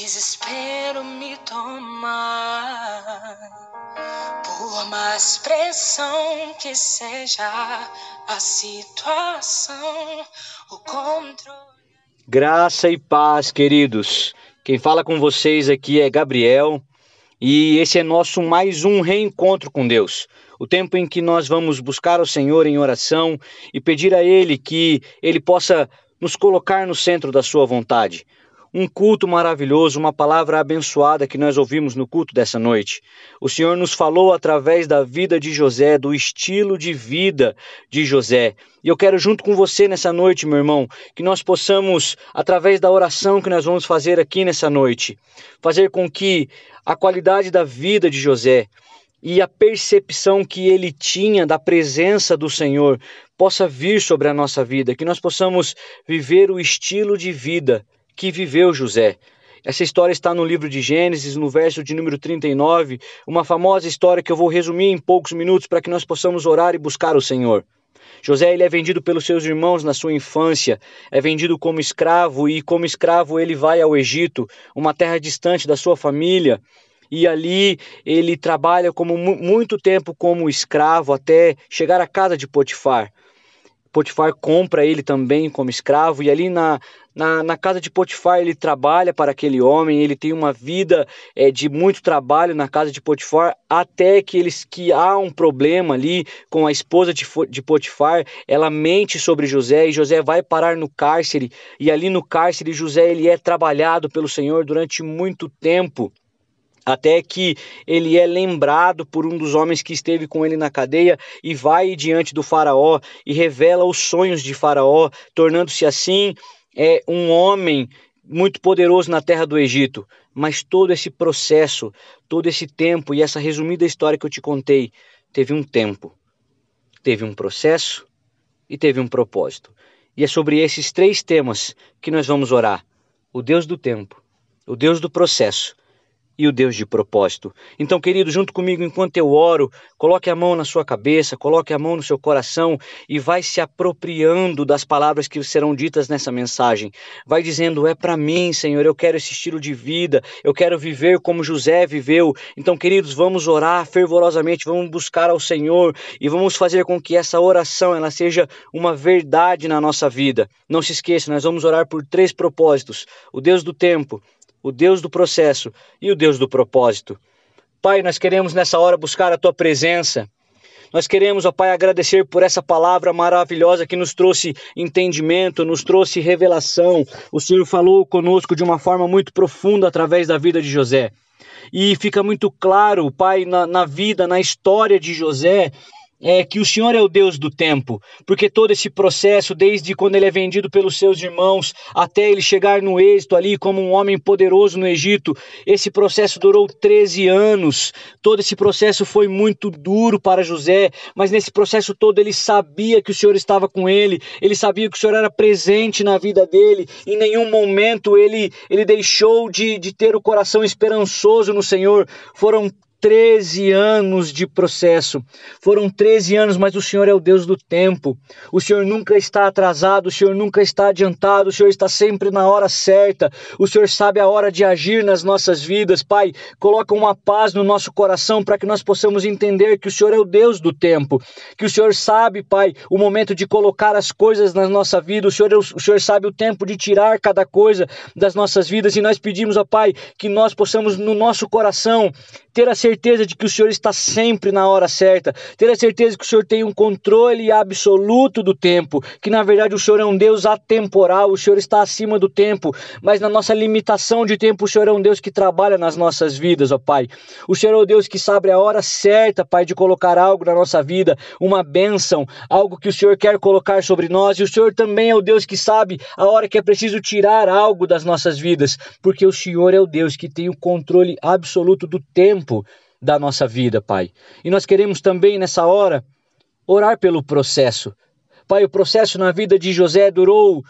desespero me toma. Por mais pressão que seja a situação, o controle. Graça e paz, queridos. Quem fala com vocês aqui é Gabriel e esse é nosso mais um reencontro com Deus. O tempo em que nós vamos buscar o Senhor em oração e pedir a Ele que Ele possa nos colocar no centro da Sua vontade um culto maravilhoso, uma palavra abençoada que nós ouvimos no culto dessa noite. O Senhor nos falou através da vida de José, do estilo de vida de José. E eu quero, junto com você nessa noite, meu irmão, que nós possamos, através da oração que nós vamos fazer aqui nessa noite, fazer com que a qualidade da vida de José e a percepção que ele tinha da presença do Senhor possa vir sobre a nossa vida, que nós possamos viver o estilo de vida que viveu José. Essa história está no livro de Gênesis, no verso de número 39, uma famosa história que eu vou resumir em poucos minutos para que nós possamos orar e buscar o Senhor. José ele é vendido pelos seus irmãos na sua infância, é vendido como escravo e como escravo ele vai ao Egito, uma terra distante da sua família, e ali ele trabalha como muito tempo como escravo até chegar à casa de Potifar. Potifar compra ele também como escravo, e ali na, na, na, casa de Potifar ele trabalha para aquele homem, ele tem uma vida é, de muito trabalho na casa de Potifar, até que eles que há um problema ali com a esposa de, de Potifar, ela mente sobre José e José vai parar no cárcere, e ali no cárcere José ele é trabalhado pelo Senhor durante muito tempo até que ele é lembrado por um dos homens que esteve com ele na cadeia e vai diante do faraó e revela os sonhos de faraó, tornando-se assim é, um homem muito poderoso na terra do Egito. Mas todo esse processo, todo esse tempo e essa resumida história que eu te contei, teve um tempo, teve um processo e teve um propósito. E é sobre esses três temas que nós vamos orar: o Deus do tempo, o Deus do processo e o Deus de propósito. Então, querido, junto comigo enquanto eu oro, coloque a mão na sua cabeça, coloque a mão no seu coração e vai se apropriando das palavras que serão ditas nessa mensagem. Vai dizendo: "É para mim, Senhor, eu quero esse estilo de vida, eu quero viver como José viveu". Então, queridos, vamos orar fervorosamente, vamos buscar ao Senhor e vamos fazer com que essa oração ela seja uma verdade na nossa vida. Não se esqueça, nós vamos orar por três propósitos: o Deus do tempo, o Deus do processo e o Deus do propósito. Pai, nós queremos nessa hora buscar a tua presença. Nós queremos, ó Pai, agradecer por essa palavra maravilhosa que nos trouxe entendimento, nos trouxe revelação. O Senhor falou conosco de uma forma muito profunda através da vida de José. E fica muito claro, Pai, na, na vida, na história de José, é que o Senhor é o Deus do tempo, porque todo esse processo, desde quando ele é vendido pelos seus irmãos até ele chegar no êxito ali como um homem poderoso no Egito, esse processo durou 13 anos. Todo esse processo foi muito duro para José, mas nesse processo todo ele sabia que o Senhor estava com ele, ele sabia que o Senhor era presente na vida dele, em nenhum momento ele, ele deixou de, de ter o coração esperançoso no Senhor. Foram 13 anos de processo. Foram 13 anos, mas o Senhor é o Deus do tempo. O Senhor nunca está atrasado, o Senhor nunca está adiantado, o Senhor está sempre na hora certa. O Senhor sabe a hora de agir nas nossas vidas. Pai, coloca uma paz no nosso coração para que nós possamos entender que o Senhor é o Deus do tempo. Que o Senhor sabe, Pai, o momento de colocar as coisas na nossa vida. O Senhor, é o Senhor sabe o tempo de tirar cada coisa das nossas vidas. E nós pedimos, ó Pai, que nós possamos no nosso coração ter a certeza de que o Senhor está sempre na hora certa, ter a certeza que o Senhor tem um controle absoluto do tempo, que na verdade o Senhor é um Deus atemporal, o Senhor está acima do tempo, mas na nossa limitação de tempo, o Senhor é um Deus que trabalha nas nossas vidas, ó Pai. O Senhor é o Deus que sabe a hora certa, Pai, de colocar algo na nossa vida, uma bênção, algo que o Senhor quer colocar sobre nós, e o Senhor também é o Deus que sabe a hora que é preciso tirar algo das nossas vidas, porque o Senhor é o Deus que tem o controle absoluto do tempo da nossa vida, Pai. E nós queremos também nessa hora orar pelo processo. Pai, o processo na vida de José durou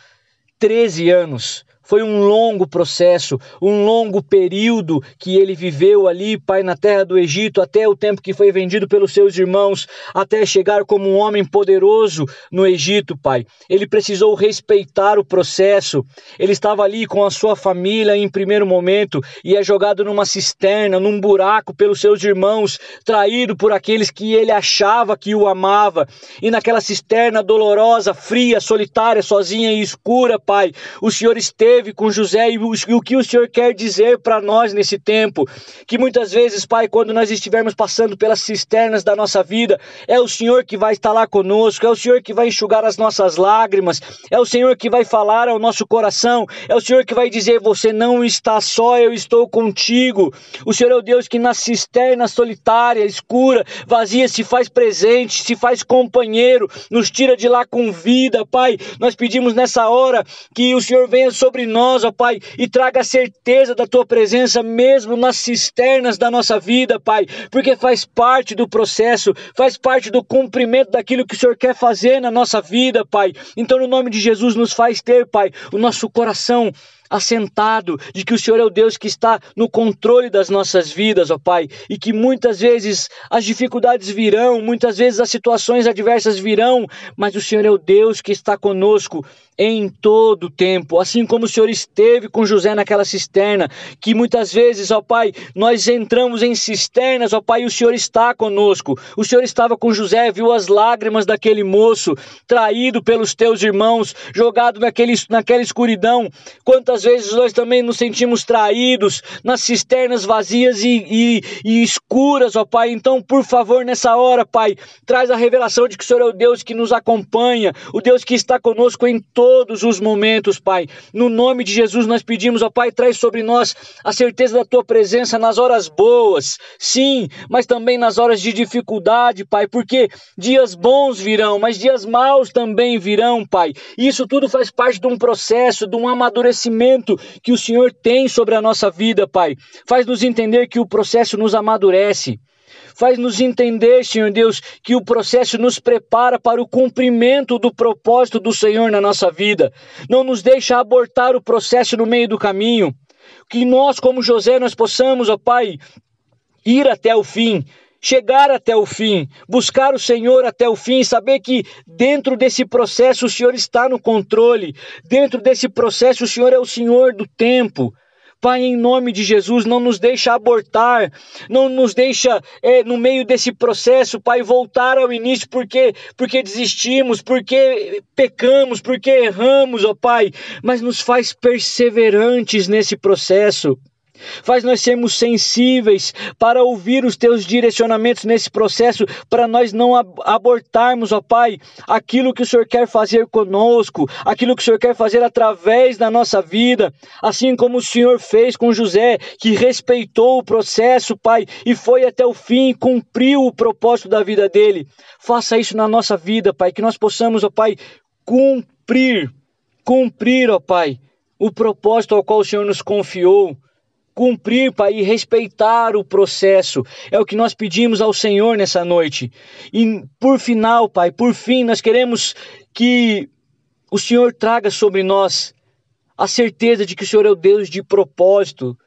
13 anos. Foi um longo processo, um longo período que ele viveu ali, Pai, na terra do Egito, até o tempo que foi vendido pelos seus irmãos, até chegar como um homem poderoso no Egito, Pai. Ele precisou respeitar o processo. Ele estava ali com a sua família em primeiro momento e é jogado numa cisterna, num buraco pelos seus irmãos, traído por aqueles que ele achava que o amava. E naquela cisterna dolorosa, fria, solitária, sozinha e escura, Pai, o Senhor esteve esteve com José e o, que o Senhor quer dizer para nós nesse tempo. Que muitas vezes, Pai, quando nós estivermos passando pelas cisternas da nossa vida, é o Senhor que vai estar lá conosco, é o Senhor que vai enxugar as nossas lágrimas, é o Senhor que vai falar ao nosso coração, é o Senhor que vai dizer: Você não está só, eu estou contigo. O Senhor é o Deus que na cisterna solitária, escura, vazia, se faz presente, se faz companheiro, nos tira de lá com vida, Pai. Nós pedimos nessa hora que o Senhor venha sobre sobre nós, ó Pai, e traga a certeza da tua presença mesmo nas cisternas da nossa vida, Pai, porque faz parte do processo, faz parte do cumprimento daquilo que o Senhor quer fazer na nossa vida, Pai. Então, no nome de Jesus, nos faz ter, Pai, o nosso coração assentado de que o Senhor é o Deus que está no controle das nossas vidas, ó Pai, e que muitas vezes as dificuldades virão, muitas vezes as situações adversas virão, mas o Senhor é o Deus que está conosco em todo o tempo, assim como o Senhor esteve com José naquela cisterna, que muitas vezes, ó Pai, nós entramos em cisternas, ó Pai, e o Senhor está conosco. O Senhor estava com José, viu as lágrimas daquele moço traído pelos teus irmãos, jogado naquele, naquela escuridão. Quantas vezes nós também nos sentimos traídos nas cisternas vazias e, e, e escuras, ó Pai. Então, por favor, nessa hora, Pai, traz a revelação de que o Senhor é o Deus que nos acompanha, o Deus que está conosco em todos os momentos, Pai. No nome de Jesus nós pedimos, ó Pai, traz sobre nós a certeza da tua presença nas horas boas, sim, mas também nas horas de dificuldade, Pai, porque dias bons virão, mas dias maus também virão, Pai. Isso tudo faz parte de um processo, de um amadurecimento que o Senhor tem sobre a nossa vida, Pai. Faz-nos entender que o processo nos amadurece. Faz-nos entender, Senhor Deus, que o processo nos prepara para o cumprimento do propósito do Senhor na nossa vida. Não nos deixa abortar o processo no meio do caminho. Que nós, como José, nós possamos, ó Pai, ir até o fim, chegar até o fim, buscar o Senhor até o fim, saber que dentro desse processo o Senhor está no controle, dentro desse processo o Senhor é o Senhor do tempo. Pai, em nome de Jesus, não nos deixa abortar, não nos deixa é, no meio desse processo, Pai, voltar ao início porque, porque desistimos, porque pecamos, porque erramos, ó Pai, mas nos faz perseverantes nesse processo. Faz nós sermos sensíveis para ouvir os teus direcionamentos nesse processo, para nós não abortarmos, ó Pai, aquilo que o Senhor quer fazer conosco, aquilo que o Senhor quer fazer através da nossa vida, assim como o Senhor fez com José, que respeitou o processo, Pai, e foi até o fim, cumpriu o propósito da vida dele. Faça isso na nossa vida, Pai, que nós possamos, ó Pai, cumprir, cumprir, ó Pai, o propósito ao qual o Senhor nos confiou cumprir, Pai, e respeitar o processo. É o que nós pedimos ao Senhor nessa noite. E por final, Pai, por fim, nós queremos que o Senhor traga sobre nós a certeza de que o Senhor é o Deus de propósito,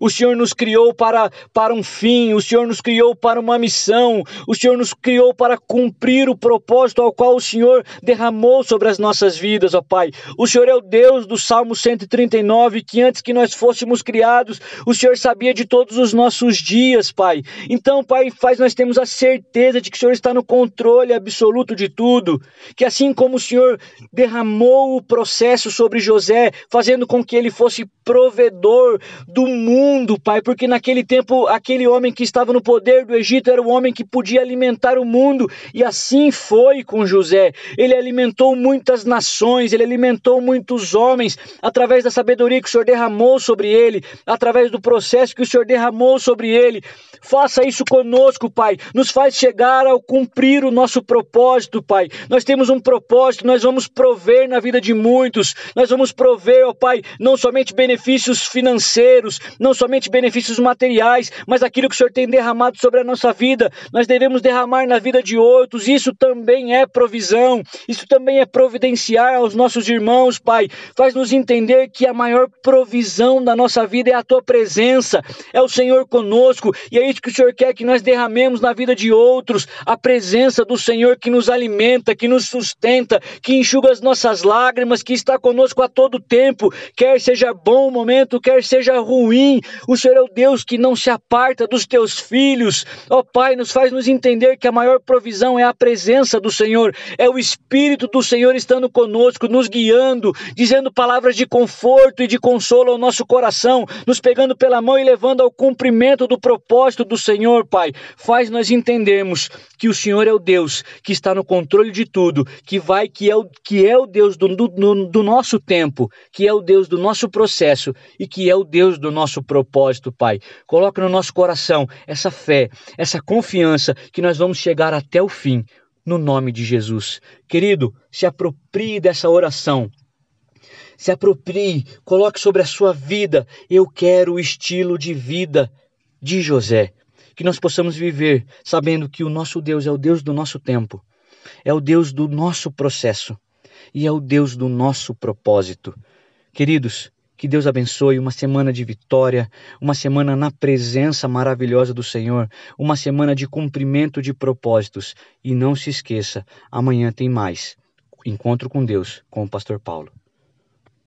o Senhor nos criou para, para um fim, o Senhor nos criou para uma missão, o Senhor nos criou para cumprir o propósito ao qual o Senhor derramou sobre as nossas vidas, ó Pai. O Senhor é o Deus do Salmo 139, que antes que nós fôssemos criados, o Senhor sabia de todos os nossos dias, Pai. Então, Pai, faz nós temos a certeza de que o Senhor está no controle absoluto de tudo, que assim como o Senhor derramou o processo sobre José, fazendo com que ele fosse provedor do mundo, mundo, Pai, porque naquele tempo aquele homem que estava no poder do Egito era o homem que podia alimentar o mundo, e assim foi com José. Ele alimentou muitas nações, ele alimentou muitos homens através da sabedoria que o Senhor derramou sobre ele, através do processo que o Senhor derramou sobre ele. Faça isso conosco, Pai. Nos faz chegar ao cumprir o nosso propósito, Pai. Nós temos um propósito, nós vamos prover na vida de muitos. Nós vamos prover, ó Pai, não somente benefícios financeiros, não somente benefícios materiais, mas aquilo que o Senhor tem derramado sobre a nossa vida. Nós devemos derramar na vida de outros. Isso também é provisão. Isso também é providenciar aos nossos irmãos, Pai. Faz-nos entender que a maior provisão da nossa vida é a tua presença, é o Senhor conosco, e é isso que o Senhor quer que nós derramemos na vida de outros, a presença do Senhor que nos alimenta, que nos sustenta, que enxuga as nossas lágrimas, que está conosco a todo tempo, quer seja bom momento, quer seja ruim. O Senhor é o Deus que não se aparta dos teus filhos. Ó Pai, nos faz nos entender que a maior provisão é a presença do Senhor, é o Espírito do Senhor estando conosco, nos guiando, dizendo palavras de conforto e de consolo ao nosso coração, nos pegando pela mão e levando ao cumprimento do propósito do Senhor, Pai. Faz nós entendermos que o Senhor é o Deus que está no controle de tudo, que vai, que é o, que é o Deus do, do, do nosso tempo, que é o Deus do nosso processo e que é o Deus do nosso propósito, Pai. Coloca no nosso coração essa fé, essa confiança que nós vamos chegar até o fim, no nome de Jesus. Querido, se aproprie dessa oração. Se aproprie, coloque sobre a sua vida. Eu quero o estilo de vida de José. Que nós possamos viver sabendo que o nosso Deus é o Deus do nosso tempo, é o Deus do nosso processo e é o Deus do nosso propósito. Queridos, que Deus abençoe uma semana de vitória, uma semana na presença maravilhosa do Senhor, uma semana de cumprimento de propósitos. E não se esqueça, amanhã tem mais. Encontro com Deus, com o Pastor Paulo.